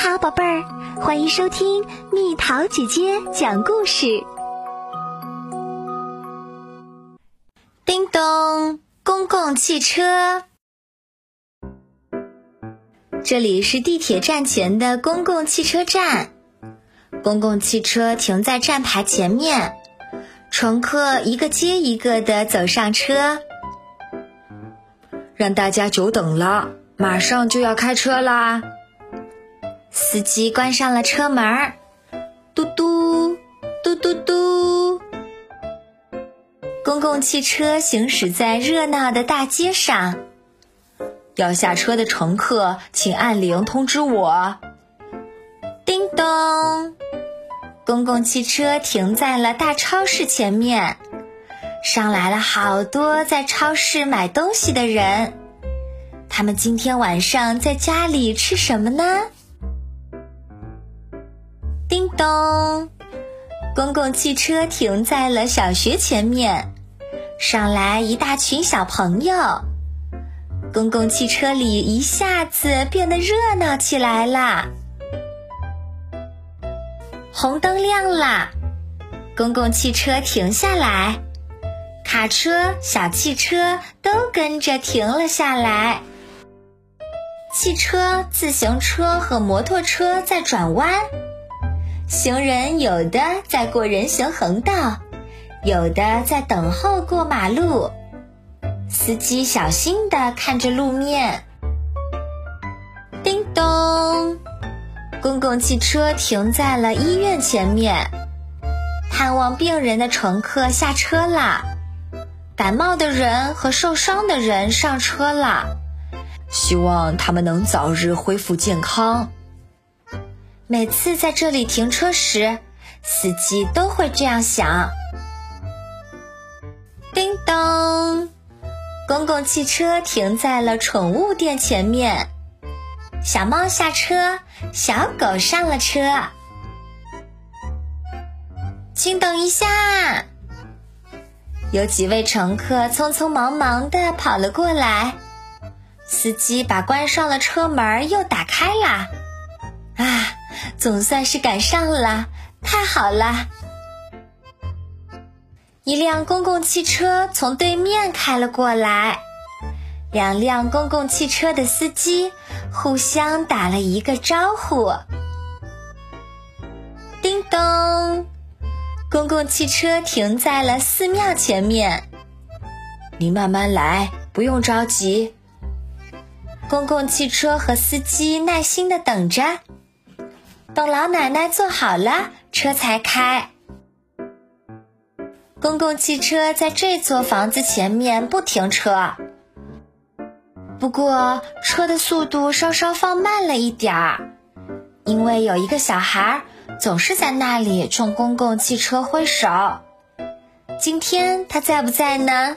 好，宝贝儿，欢迎收听蜜桃姐姐讲故事。叮咚，公共汽车。这里是地铁站前的公共汽车站，公共汽车停在站牌前面，乘客一个接一个的走上车。让大家久等了，马上就要开车啦！司机关上了车门，嘟嘟嘟嘟嘟。公共汽车行驶在热闹的大街上。要下车的乘客，请按铃通知我。叮咚，公共汽车停在了大超市前面，上来了好多在超市买东西的人。他们今天晚上在家里吃什么呢？叮咚，公共汽车停在了小学前面，上来一大群小朋友。公共汽车里一下子变得热闹起来啦！红灯亮啦，公共汽车停下来，卡车、小汽车都跟着停了下来。汽车、自行车和摩托车在转弯，行人有的在过人行横道，有的在等候过马路。司机小心地看着路面。叮咚，公共汽车停在了医院前面，探望病人的乘客下车了，感冒的人和受伤的人上车了，希望他们能早日恢复健康。每次在这里停车时，司机都会这样想。叮咚。公共汽车停在了宠物店前面，小猫下车，小狗上了车。请等一下，有几位乘客匆匆忙忙的跑了过来，司机把关上了车门又打开了。啊，总算是赶上了，太好了！一辆公共汽车从对面开了过来，两辆公共汽车的司机互相打了一个招呼。叮咚，公共汽车停在了寺庙前面。你慢慢来，不用着急。公共汽车和司机耐心的等着，等老奶奶坐好了，车才开。公共汽车在这座房子前面不停车，不过车的速度稍稍放慢了一点儿，因为有一个小孩总是在那里冲公共汽车挥手。今天他在不在呢？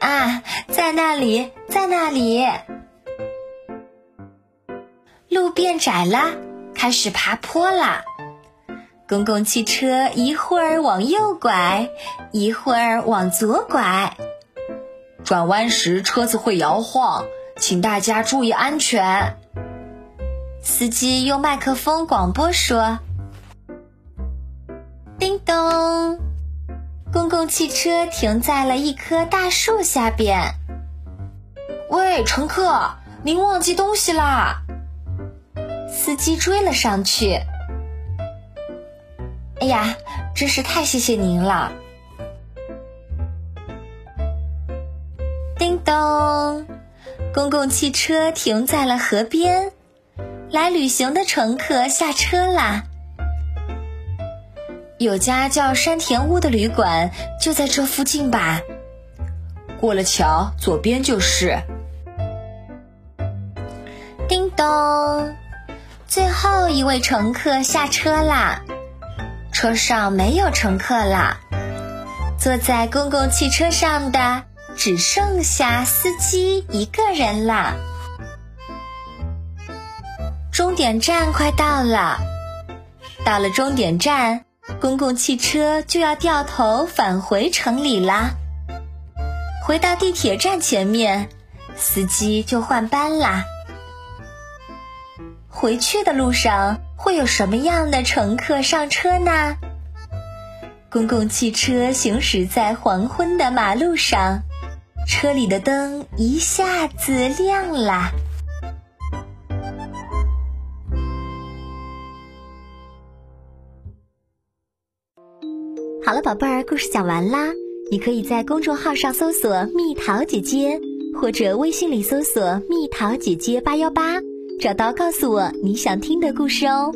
啊，在那里，在那里。路变窄了，开始爬坡了。公共汽车一会儿往右拐，一会儿往左拐。转弯时车子会摇晃，请大家注意安全。司机用麦克风广播说：“叮咚，公共汽车停在了一棵大树下边。喂，乘客，您忘记东西啦！”司机追了上去。哎呀，真是太谢谢您了！叮咚，公共汽车停在了河边，来旅行的乘客下车啦。有家叫山田屋的旅馆就在这附近吧？过了桥，左边就是。叮咚，最后一位乘客下车啦。车上没有乘客了，坐在公共汽车上的只剩下司机一个人啦。终点站快到了，到了终点站，公共汽车就要掉头返回城里啦。回到地铁站前面，司机就换班啦。回去的路上会有什么样的乘客上车呢？公共汽车行驶在黄昏的马路上，车里的灯一下子亮了。好了，宝贝儿，故事讲完啦。你可以在公众号上搜索“蜜桃姐姐”，或者微信里搜索“蜜桃姐姐八幺八”，找到告诉我你想听的故事哦。